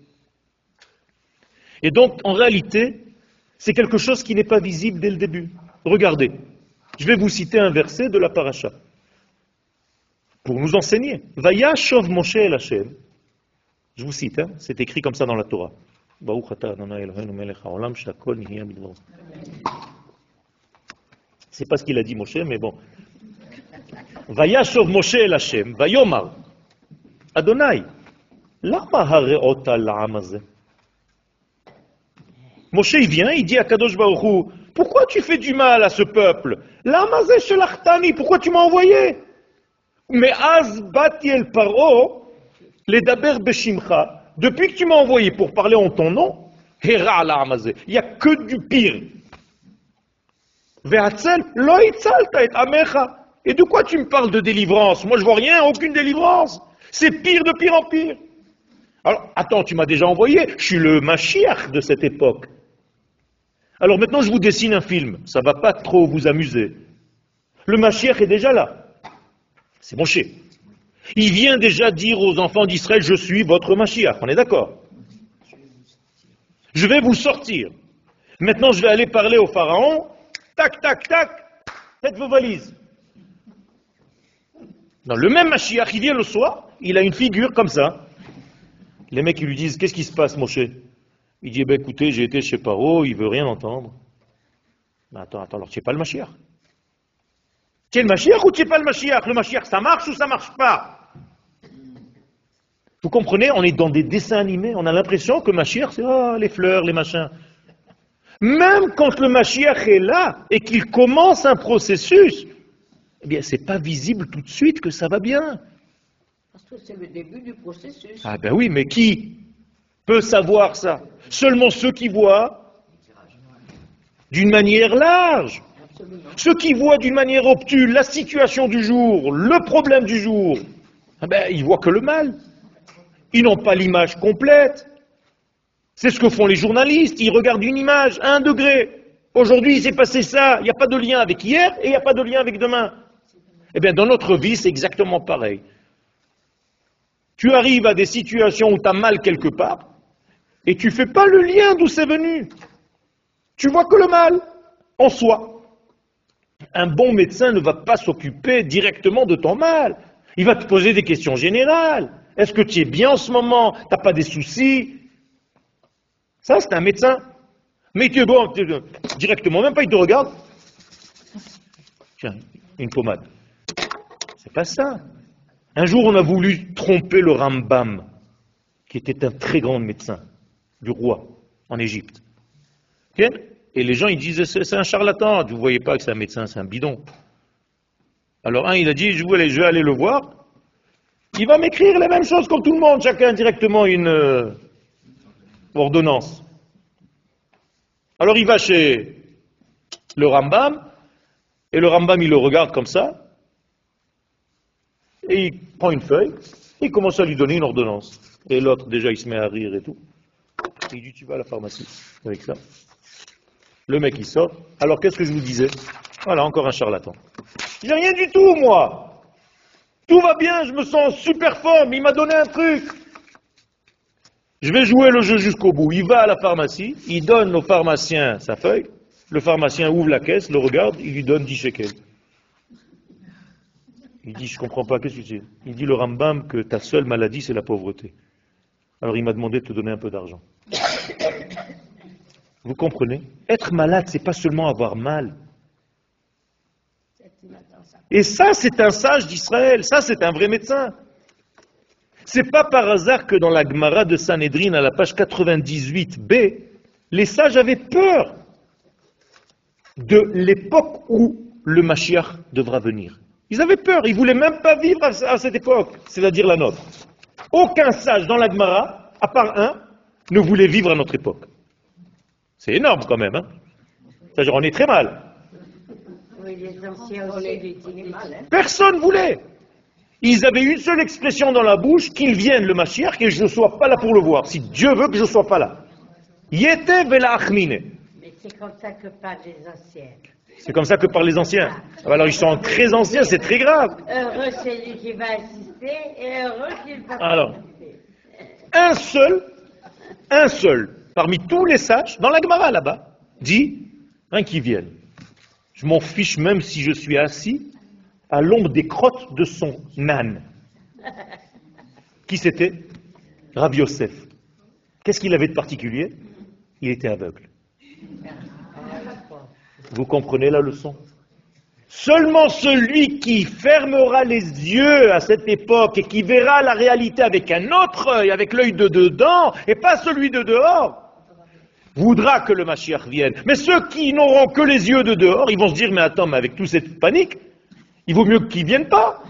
Et donc, en réalité, c'est quelque chose qui n'est pas visible dès le début. Regardez, je vais vous citer un verset de la paracha pour nous enseigner. Moshe. Je vous cite, hein, c'est écrit comme ça dans la Torah. C'est pas ce qu'il a dit Moshe, mais bon. Vaya shov Moshe el Hashem, vayomar. Adonai, lama hareot al Moshe, il vient, il dit à Kadosh Baruch pourquoi tu fais du mal à ce peuple? L'amazé shelach'tani, pourquoi tu m'as envoyé? Mais az el paro, les daber beshimcha, depuis que tu m'as envoyé pour parler en ton nom, hera l'amazé, il n'y a que du pire. Et de quoi tu me parles de délivrance? Moi je vois rien, aucune délivrance. C'est pire de pire en pire. Alors, attends, tu m'as déjà envoyé, je suis le Mashiach de cette époque. Alors maintenant, je vous dessine un film. Ça va pas trop vous amuser. Le Mashiach est déjà là. C'est Moshe. Il vient déjà dire aux enfants d'Israël, je suis votre Mashiach. On est d'accord? Je vais vous sortir. Maintenant, je vais aller parler au Pharaon. Tac, tac, tac. Faites vos valises. Dans le même Mashiach, il vient le soir, il a une figure comme ça. Les mecs, ils lui disent, qu'est-ce qui se passe, Moshe? Il dit, eh ben, écoutez, j'ai été chez Paro, il veut rien entendre. Mais attends, attends, alors tu n'es pas le Mashiach? Tu es le Mashiach ou tu n'es pas le Mashiach? Le Mashiach, ça marche ou ça marche pas? Vous comprenez, on est dans des dessins animés, on a l'impression que Mashiach, c'est oh, les fleurs, les machins. Même quand le Mashiach est là et qu'il commence un processus, eh bien, c'est pas visible tout de suite que ça va bien. Parce que c'est le début du processus. Ah ben oui, mais qui peut savoir ça? Seulement ceux qui voient d'une manière large. Ceux qui voient d'une manière obtuse la situation du jour, le problème du jour, eh ben, ils voient que le mal. Ils n'ont pas l'image complète. C'est ce que font les journalistes. Ils regardent une image, un degré. Aujourd'hui, il s'est passé ça. Il n'y a pas de lien avec hier et il n'y a pas de lien avec demain. Eh bien, dans notre vie, c'est exactement pareil. Tu arrives à des situations où tu as mal quelque part, et tu ne fais pas le lien d'où c'est venu. Tu vois que le mal en soi. Un bon médecin ne va pas s'occuper directement de ton mal. Il va te poser des questions générales. Est-ce que tu es bien en ce moment? Tu n'as pas des soucis? Ça, c'est un médecin. Mais tu es bon directement, même pas il te regarde. Tiens, une pommade. C'est pas ça. Un jour, on a voulu tromper le Rambam, qui était un très grand médecin du roi en Égypte. Et les gens, ils disent, c'est un charlatan, vous ne voyez pas que c'est un médecin, c'est un bidon. Alors un, il a dit, je vais aller, je vais aller le voir, il va m'écrire les mêmes choses comme tout le monde, chacun directement une euh, ordonnance. Alors il va chez le Rambam, et le Rambam, il le regarde comme ça, et il prend une feuille, et il commence à lui donner une ordonnance. Et l'autre, déjà, il se met à rire et tout. Il dit, tu vas à la pharmacie avec ça. Le mec, il sort. Alors, qu'est-ce que je vous disais? Voilà, encore un charlatan. J'ai rien du tout, moi. Tout va bien, je me sens super forme, il m'a donné un truc. Je vais jouer le jeu jusqu'au bout. Il va à la pharmacie, il donne au pharmacien sa feuille, le pharmacien ouvre la caisse, le regarde, il lui donne 10 shekels. Il dit, je comprends pas, qu'est-ce que dis Il dit, le Rambam, que ta seule maladie, c'est la pauvreté. Alors il m'a demandé de te donner un peu d'argent. Vous comprenez? Être malade, c'est pas seulement avoir mal. Et ça, c'est un sage d'Israël, ça, c'est un vrai médecin. C'est pas par hasard que dans la Gemara de Sanhedrin, à la page 98b, les sages avaient peur de l'époque où le Mashiach devra venir. Ils avaient peur, ils voulaient même pas vivre à cette époque, c'est-à-dire la nôtre. Aucun sage dans la Gemara, à part un, ne voulait vivre à notre époque. C'est énorme quand même. Hein C'est-à-dire on est très mal. Personne voulait. Ils avaient une seule expression dans la bouche, qu'il vienne le Mashiach et je ne sois pas là pour le voir. Si Dieu veut que je ne sois pas là. Yete Mais c'est comme ça que parlent les anciens. C'est comme ça que parlent les anciens. Ah, alors ils sont très anciens, c'est très grave. Heureux celui qui va assister et heureux qu'il va Alors, un seul, un seul, parmi tous les sages, dans la Gemara là-bas, dit, un qui vienne. Je m'en fiche même si je suis assis à l'ombre des crottes de son âne. Qui c'était? Rabbi Yosef. Qu'est-ce qu'il avait de particulier? Il était aveugle. Vous comprenez la leçon? Seulement celui qui fermera les yeux à cette époque et qui verra la réalité avec un autre œil, avec l'œil de dedans, et pas celui de dehors, voudra que le Mashiach vienne. Mais ceux qui n'auront que les yeux de dehors, ils vont se dire, mais attends, mais avec toute cette panique, il vaut mieux qu'ils ne viennent pas.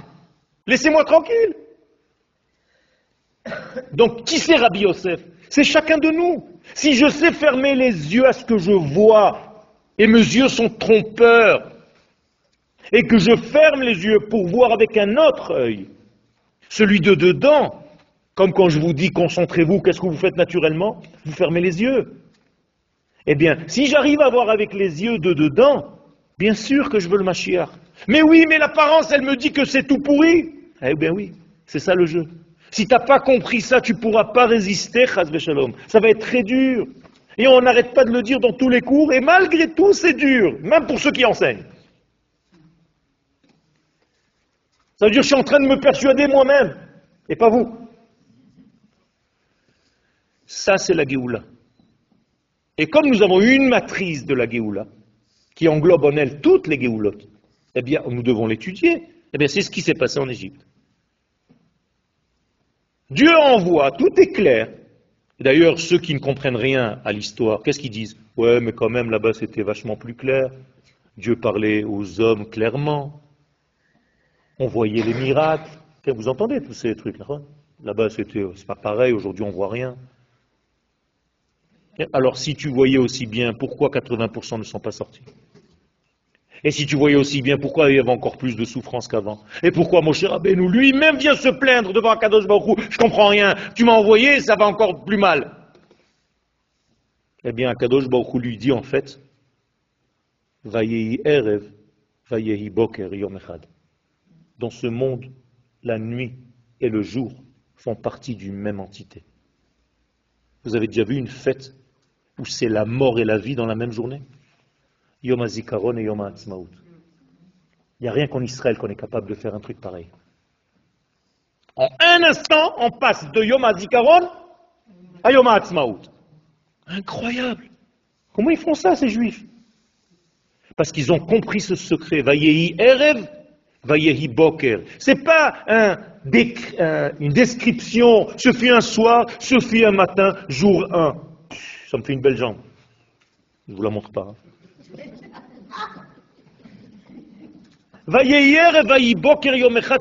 Laissez-moi tranquille. Donc, qui c'est Rabbi Yosef? C'est chacun de nous. Si je sais fermer les yeux à ce que je vois, et mes yeux sont trompeurs, et que je ferme les yeux pour voir avec un autre œil, celui de dedans, comme quand je vous dis concentrez-vous, qu'est-ce que vous faites naturellement? Vous fermez les yeux. Eh bien, si j'arrive à voir avec les yeux de dedans, bien sûr que je veux le Mashiach. Mais oui, mais l'apparence, elle me dit que c'est tout pourri. Eh bien oui, c'est ça le jeu. Si tu n'as pas compris ça, tu ne pourras pas résister, Shalom. Ça va être très dur. Et on n'arrête pas de le dire dans tous les cours, et malgré tout, c'est dur, même pour ceux qui enseignent. Ça veut dire que je suis en train de me persuader moi-même, et pas vous. Ça, c'est la Géoula. Et comme nous avons une matrice de la Géoula, qui englobe en elle toutes les Géoulottes, eh bien, nous devons l'étudier. Eh bien, c'est ce qui s'est passé en Égypte. Dieu envoie, tout est clair. D'ailleurs, ceux qui ne comprennent rien à l'histoire, qu'est-ce qu'ils disent? Ouais, mais quand même, là-bas, c'était vachement plus clair. Dieu parlait aux hommes clairement. On voyait les miracles. Vous entendez tous ces trucs là Là-bas, c'était, c'est pas pareil. Aujourd'hui, on voit rien. Alors si tu voyais aussi bien, pourquoi 80% ne sont pas sortis? Et si tu voyais aussi bien, pourquoi il y avait encore plus de souffrance qu'avant Et pourquoi mon cher Abénou, lui-même vient se plaindre devant Akadosh Baruch je comprends rien, tu m'as envoyé, ça va encore plus mal. Eh bien, Akadosh Baruch lui dit en fait, Vayehi Erev, Vayehi Boker Yom Echad. Dans ce monde, la nuit et le jour font partie d'une même entité. Vous avez déjà vu une fête où c'est la mort et la vie dans la même journée? Yom HaZikaron et Yom HaAtzmaut. Il n'y a rien qu'en Israël qu'on est capable de faire un truc pareil. En un instant, on passe de Yom HaZikaron à Yom HaAtzmaut. Incroyable Comment ils font ça, ces juifs? Parce qu'ils ont compris ce secret. Vayehi Erev, Vayehi Boker. C'est pas une description, ce fut un soir, ce fut un matin, jour 1 ça me fait une belle jambe. Je ne vous la montre pas. Hein.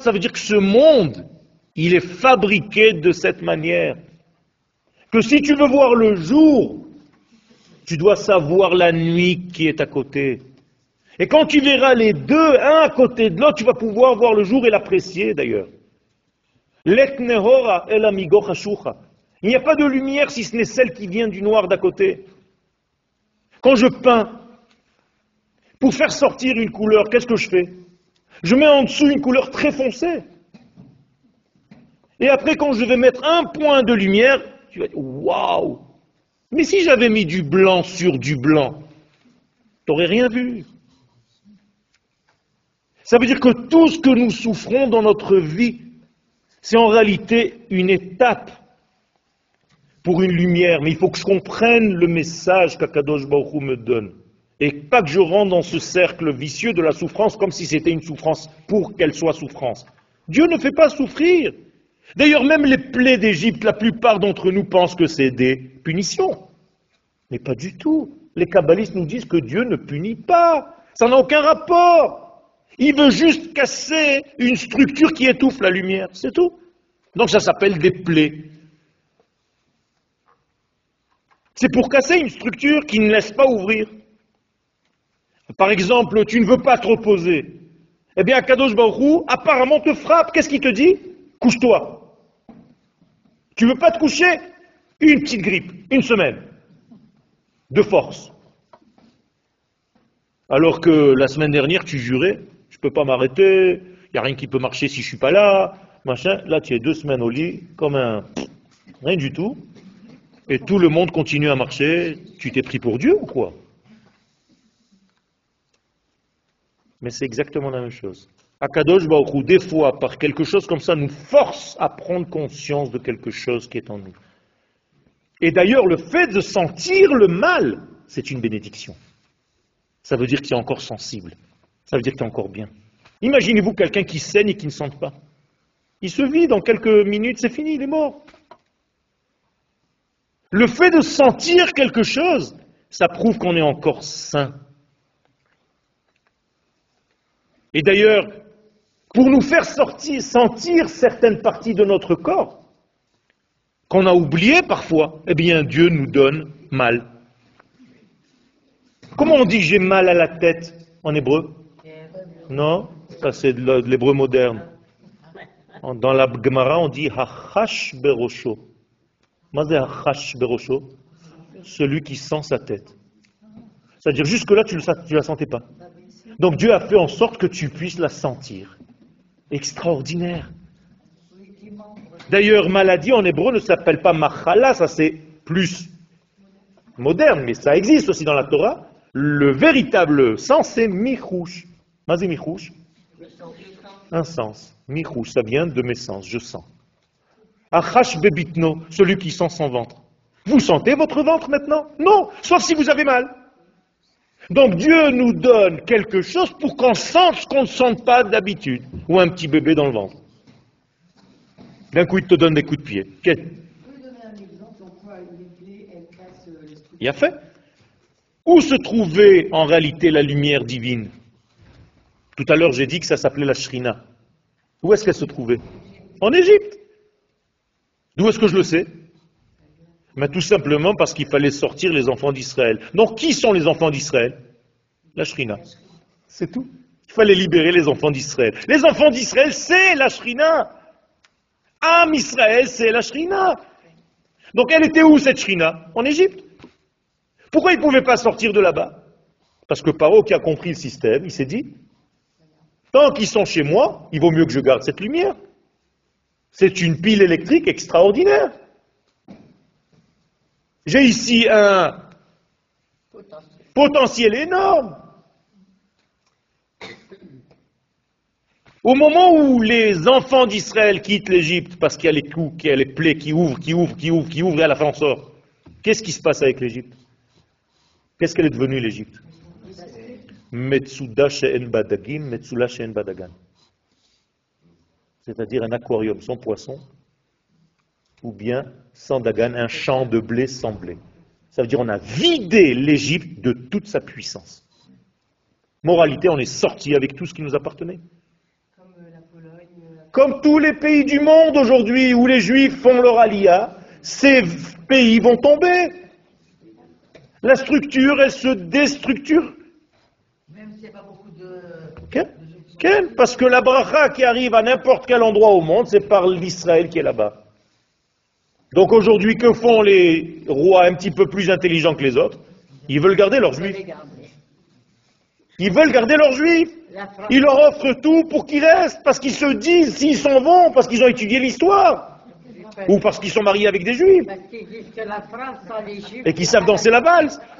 Ça veut dire que ce monde, il est fabriqué de cette manière. Que si tu veux voir le jour, tu dois savoir la nuit qui est à côté. Et quand tu verras les deux, un à côté de l'autre, tu vas pouvoir voir le jour et l'apprécier d'ailleurs. Il n'y a pas de lumière si ce n'est celle qui vient du noir d'à côté. Quand je peins, pour faire sortir une couleur, qu'est-ce que je fais? Je mets en dessous une couleur très foncée. Et après, quand je vais mettre un point de lumière, tu vas dire Waouh Mais si j'avais mis du blanc sur du blanc, tu n'aurais rien vu. Ça veut dire que tout ce que nous souffrons dans notre vie, c'est en réalité une étape pour une lumière, mais il faut que je comprenne le message qu'Akadosh Baruch me donne. Et pas que je rentre dans ce cercle vicieux de la souffrance comme si c'était une souffrance pour qu'elle soit souffrance. Dieu ne fait pas souffrir. D'ailleurs, même les plaies d'Égypte, la plupart d'entre nous pensent que c'est des punitions. Mais pas du tout. Les kabbalistes nous disent que Dieu ne punit pas. Ça n'a aucun rapport. Il veut juste casser une structure qui étouffe la lumière. C'est tout. Donc ça s'appelle des plaies. C'est pour casser une structure qui ne laisse pas ouvrir. Par exemple, tu ne veux pas te reposer. Eh bien, Kadosh Baruch apparemment te frappe. Qu'est-ce qu'il te dit? Couche-toi. Tu veux pas te coucher? Une petite grippe, une semaine. De force. Alors que la semaine dernière, tu jurais, je ne peux pas m'arrêter, il n'y a rien qui peut marcher si je ne suis pas là, machin. Là, tu es deux semaines au lit, comme un... Rien du tout. Et tout le monde continue à marcher. Tu t'es pris pour Dieu ou quoi? Mais c'est exactement la même chose. Akadosh Baruch des fois, par quelque chose comme ça, nous force à prendre conscience de quelque chose qui est en nous. Et d'ailleurs, le fait de sentir le mal, c'est une bénédiction. Ça veut dire qu'il est encore sensible. Ça veut dire qu'il est encore bien. Imaginez-vous quelqu'un qui saigne et qui ne sente pas. Il se vit, dans quelques minutes, c'est fini, il est mort. Le fait de sentir quelque chose, ça prouve qu'on est encore sain. Et d'ailleurs, pour nous faire sentir certaines parties de notre corps, qu'on a oubliées parfois, eh bien Dieu nous donne mal. Comment on dit j'ai mal à la tête en hébreu? Non, ça c'est de l'hébreu moderne. Dans la Gemara, on dit hachash berosho. Hachash berosho? Celui qui sent sa tête. C'est-à-dire jusque-là, tu ne la sentais pas. Donc Dieu a fait en sorte que tu puisses la sentir. Extraordinaire. D'ailleurs, maladie en hébreu ne s'appelle pas machala, ça c'est plus moderne, mais ça existe aussi dans la Torah. Le véritable sens, c'est michouch. Mazé michouch Un sens. Michouch, ça vient de mes sens, je sens. Achash bebitno, celui qui sent son ventre. Vous sentez votre ventre maintenant? Non, sauf si vous avez mal. Donc Dieu nous donne quelque chose pour qu'on sente ce qu'on ne sente pas d'habitude, ou un petit bébé dans le ventre. D'un coup, il te donne des coups de pied. Il a fait. Où se trouvait en réalité la lumière divine? Tout à l'heure, j'ai dit que ça s'appelait la Shrina. Où est-ce qu'elle se trouvait? En Égypte. D'où est-ce que je le sais? Mais tout simplement parce qu'il fallait sortir les enfants d'Israël. Donc qui sont les enfants d'Israël? La Shrina. C'est tout. Il fallait libérer les enfants d'Israël. Les enfants d'Israël, c'est la Shrina. Am Israël, c'est la Shrina. Donc elle était où cette Shrina? En Égypte. Pourquoi ils ne pouvaient pas sortir de là-bas? Parce que Paro qui a compris le système, il s'est dit, tant qu'ils sont chez moi, il vaut mieux que je garde cette lumière. C'est une pile électrique extraordinaire. J'ai ici un potentiel énorme. Au moment où les enfants d'Israël quittent l'Égypte parce qu'il y a les coups, qu'il y a les plaies qui ouvrent, qui ouvrent, qui ouvrent, qui ouvrent, et à la fin on sort, qu'est-ce qui se passe avec l'Égypte? Qu'est-ce qu'elle est devenue l'Égypte? C'est-à-dire un aquarium sans poisson, ou bien sans Dagan, un champ de blé sans blé. Ça veut dire on a vidé l'Égypte de toute sa puissance. Moralité, on est sorti avec tout ce qui nous appartenait. Comme, Comme tous les pays du monde aujourd'hui où les Juifs font leur alia, ces pays vont tomber. La structure, elle se déstructure. Même s'il n'y a pas beaucoup de... Parce que la bracha qui arrive à n'importe quel endroit au monde, c'est par l'Israël qui est là-bas. Donc aujourd'hui, que font les rois un petit peu plus intelligents que les autres Ils veulent garder leurs juifs. Ils veulent garder leurs juifs. Ils leur offrent tout pour qu'ils restent, parce qu'ils se disent, s'ils s'en vont, parce qu'ils ont étudié l'histoire, ou parce qu'ils sont mariés avec des juifs, et qu'ils savent danser la valse. <laughs>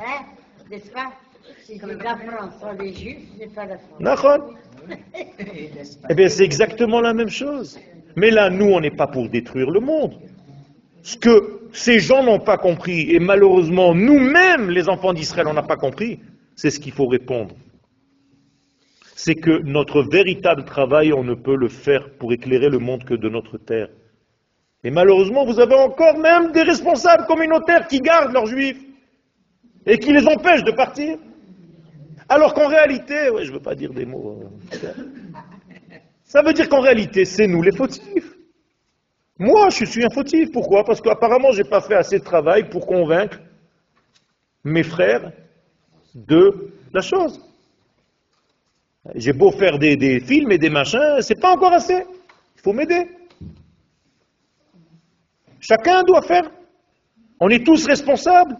Hein N'est-ce pas la France sans les juifs, c'est pas la France. <laughs> Eh bien, c'est exactement la même chose. Mais là, nous, on n'est pas pour détruire le monde. Ce que ces gens n'ont pas compris, et malheureusement nous-mêmes, les enfants d'Israël, on n'a pas compris, c'est ce qu'il faut répondre. C'est que notre véritable travail, on ne peut le faire pour éclairer le monde que de notre terre. Et malheureusement, vous avez encore même des responsables communautaires qui gardent leurs juifs et qui les empêchent de partir. Alors qu'en réalité, ouais, je ne veux pas dire des mots. euh, Ça veut dire qu'en réalité, c'est nous les fautifs. Moi, je suis un fautif. Pourquoi? Parce qu'apparemment, je n'ai pas fait assez de travail pour convaincre mes frères de la chose. J'ai beau faire des, des films et des machins, c'est pas encore assez. Il faut m'aider. Chacun doit faire. On est tous responsables.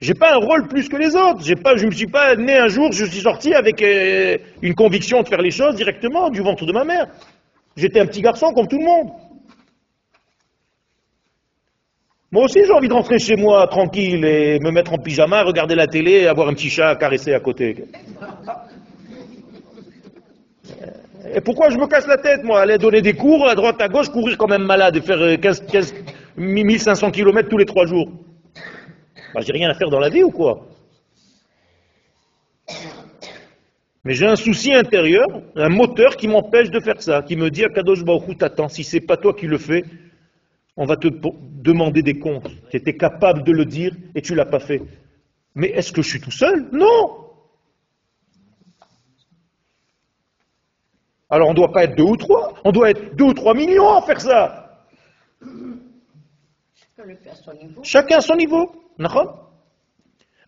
J'ai pas un rôle plus que les autres. J'ai pas, je me suis pas né un jour, je suis sorti avec euh, une conviction de faire les choses directement du ventre de ma mère. J'étais un petit garçon comme tout le monde. Moi aussi, j'ai envie de rentrer chez moi tranquille et me mettre en pyjama, regarder la télé et avoir un petit chat à caresser à côté. Et pourquoi je me casse la tête, moi? Aller donner des cours à droite, à gauche, courir comme un malade et faire euh, 15, 15 1500 km tous les trois jours bah, J'ai rien à faire dans la vie ou quoi? Mais j'ai un souci intérieur, un moteur qui m'empêche de faire ça, qui me dit à Kadosh Baruch t'attends, si c'est pas toi qui le fais, on va te demander des comptes. Tu étais capable de le dire et tu l'as pas fait. Mais est-ce que je suis tout seul? Non Alors on ne doit pas être deux ou trois, on doit être deux ou trois millions à faire ça. Chacun le fait à son niveau.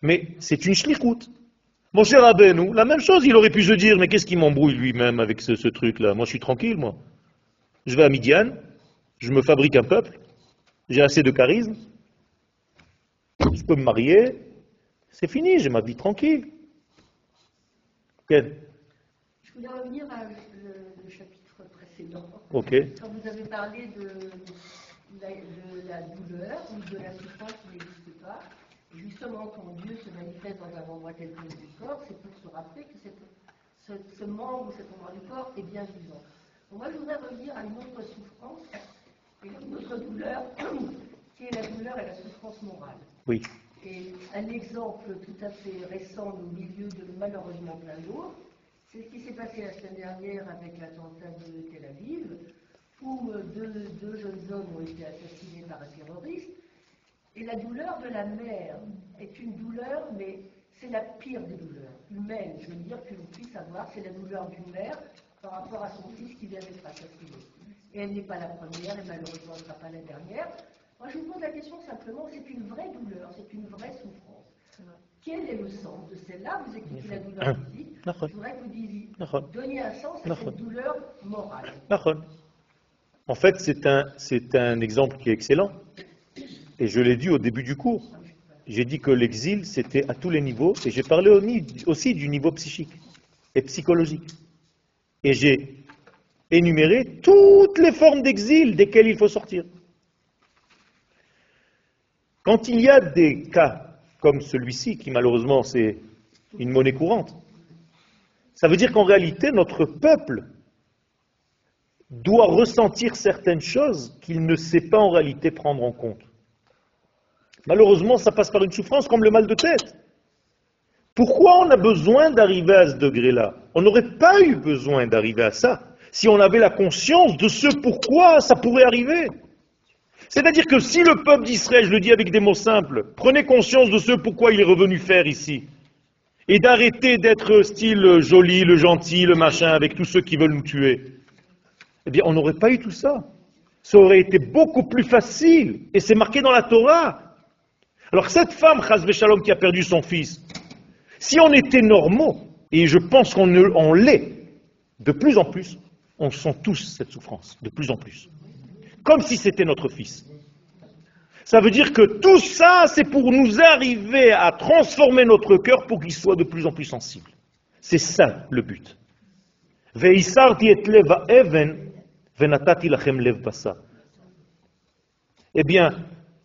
Mais c'est une shlichut. Mon cher Rabbeinu, la même chose, il aurait pu se dire, mais qu'est-ce qui m'embrouille lui-même avec ce, ce truc-là? Moi, je suis tranquille, moi. Je vais à Midian, je me fabrique un peuple, j'ai assez de charisme, je peux me marier, c'est fini, j'ai ma vie tranquille. Je voulais revenir à le, le chapitre précédent. Ok. Quand vous avez parlé de la, de la douleur ou de la souffrance pas, justement quand Dieu se manifeste dans un endroit quelconque du corps, c'est pour se rappeler que cette- ce, ce membre ou cet endroit du corps est bien vivant. Donc moi je voudrais revenir à une autre souffrance, et une autre douleur, <clears throat> qui est la douleur et la souffrance morale. Oui. Et un exemple tout à fait récent au milieu de malheureusement plein jour, c'est ce qui s'est passé la semaine dernière avec l'attentat de Tel Aviv, où euh, deux, deux jeunes hommes ont été assassinés par un terroriste. Et la douleur de la mère est une douleur, mais c'est la pire des douleurs humaines, je veux dire, que l'on puisse avoir, c'est la douleur d'une mère par rapport à son fils qui vient d'être assassiné. Et elle n'est pas la première, et malheureusement, elle ne sera pas la dernière. Moi, je vous pose la question simplement, c'est une vraie douleur, c'est une vraie souffrance. Quel est le sens de celle-là? Vous expliquez la douleur physique. <coughs> Je voudrais que vous disiez, donniez un sens à cette douleur morale. En fait, c'est un, c'est un exemple qui est excellent. Et je l'ai dit au début du cours. J'ai dit que l'exil, c'était à tous les niveaux. Et j'ai parlé aussi du niveau psychique et psychologique. Et j'ai énuméré toutes les formes d'exil desquelles il faut sortir. Quand il y a des cas comme celui-ci, qui malheureusement c'est une monnaie courante, ça veut dire qu'en réalité, notre peuple doit ressentir certaines choses qu'il ne sait pas en réalité prendre en compte. Malheureusement, ça passe par une souffrance comme le mal de tête. Pourquoi on a besoin d'arriver à ce degré-là? On n'aurait pas eu besoin d'arriver à ça si on avait la conscience de ce pourquoi ça pourrait arriver. C'est-à-dire que si le peuple d'Israël, je le dis avec des mots simples, prenait conscience de ce pourquoi il est revenu faire ici, et d'arrêter d'être style joli, le gentil, le machin, avec tous ceux qui veulent nous tuer, eh bien, on n'aurait pas eu tout ça. Ça aurait été beaucoup plus facile. Et c'est marqué dans la Torah. Alors cette femme, Chazve Shalom, qui a perdu son fils, si on était normaux, et je pense qu'on l'est, de plus en plus, on sent tous cette souffrance, de plus en plus. Comme si c'était notre fils. Ça veut dire que tout ça, c'est pour nous arriver à transformer notre cœur pour qu'il soit de plus en plus sensible. C'est ça le but. Eh bien,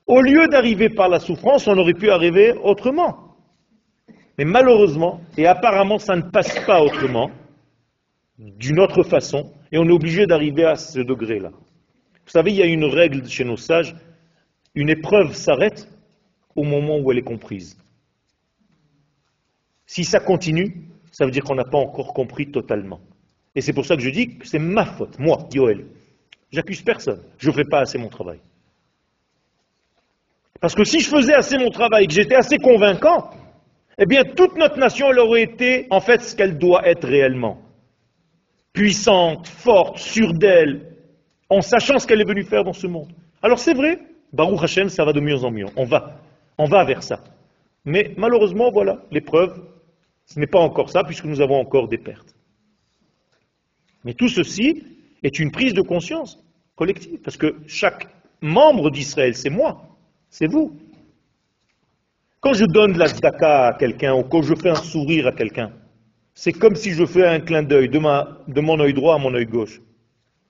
au lieu d'arriver par la souffrance, on aurait pu arriver autrement. Mais malheureusement, et apparemment ça ne passe pas autrement, d'une autre façon, et on est obligé d'arriver à ce degré-là. Vous savez, il y a une règle chez nos sages, une épreuve s'arrête au moment où elle est comprise. Si ça continue, ça veut dire qu'on n'a pas encore compris totalement. Et c'est pour ça que je dis que c'est ma faute, moi, Yoel. J'accuse personne. Je ne fais pas assez mon travail. Parce que si je faisais assez mon travail, que j'étais assez convaincant, eh bien toute notre nation elle aurait été en fait ce qu'elle doit être réellement. Puissante, forte, sûre d'elle, en sachant ce qu'elle est venue faire dans ce monde. Alors c'est vrai, Baruch Hashem, ça va de mieux en mieux. On va, on va vers ça. Mais malheureusement, voilà, l'épreuve, ce n'est pas encore ça, puisque nous avons encore des pertes. Mais tout ceci est une prise de conscience collective, parce que chaque membre d'Israël, c'est moi, c'est vous. Quand je donne la zdaka à quelqu'un, ou quand je fais un sourire à quelqu'un, c'est comme si je fais un clin d'œil de, de mon œil droit à mon œil gauche,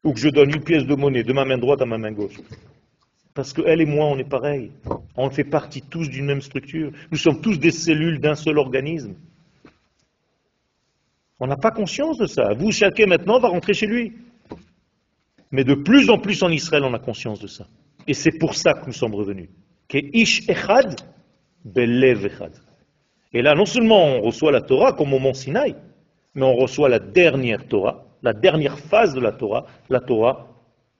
ou que je donne une pièce de monnaie de ma main droite à ma main gauche. Parce qu'elle et moi, on est pareil. On fait partie tous d'une même structure. Nous sommes tous des cellules d'un seul organisme. On n'a pas conscience de ça. Vous, chacun maintenant, va rentrer chez lui. Mais de plus en plus en Israël, on a conscience de ça. Et c'est pour ça que nous sommes revenus. Et là, non seulement on reçoit la Torah comme au mont Sinaï, mais on reçoit la dernière Torah, la dernière phase de la Torah, la Torah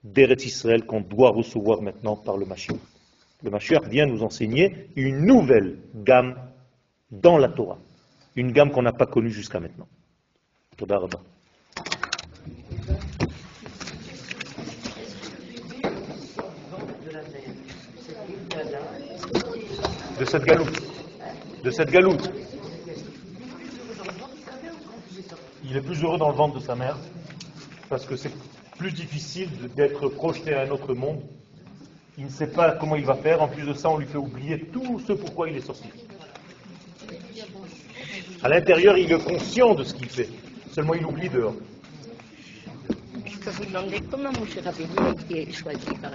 d'Eretz Israël qu'on doit recevoir maintenant par le Mashiach. Le Mashiach vient nous enseigner une nouvelle gamme dans la Torah, une gamme qu'on n'a pas connue jusqu'à maintenant. De cette galoute. De cette galoute. Il est plus heureux dans le ventre de sa mère parce que c'est plus difficile d'être projeté à un autre monde. Il ne sait pas comment il va faire. En plus de ça, on lui fait oublier tout ce pourquoi il est sorti. À l'intérieur, il est conscient de ce qu'il fait. Seulement, il oublie dehors. Je peux vous demander comment M. Rabbeinu a été choisi par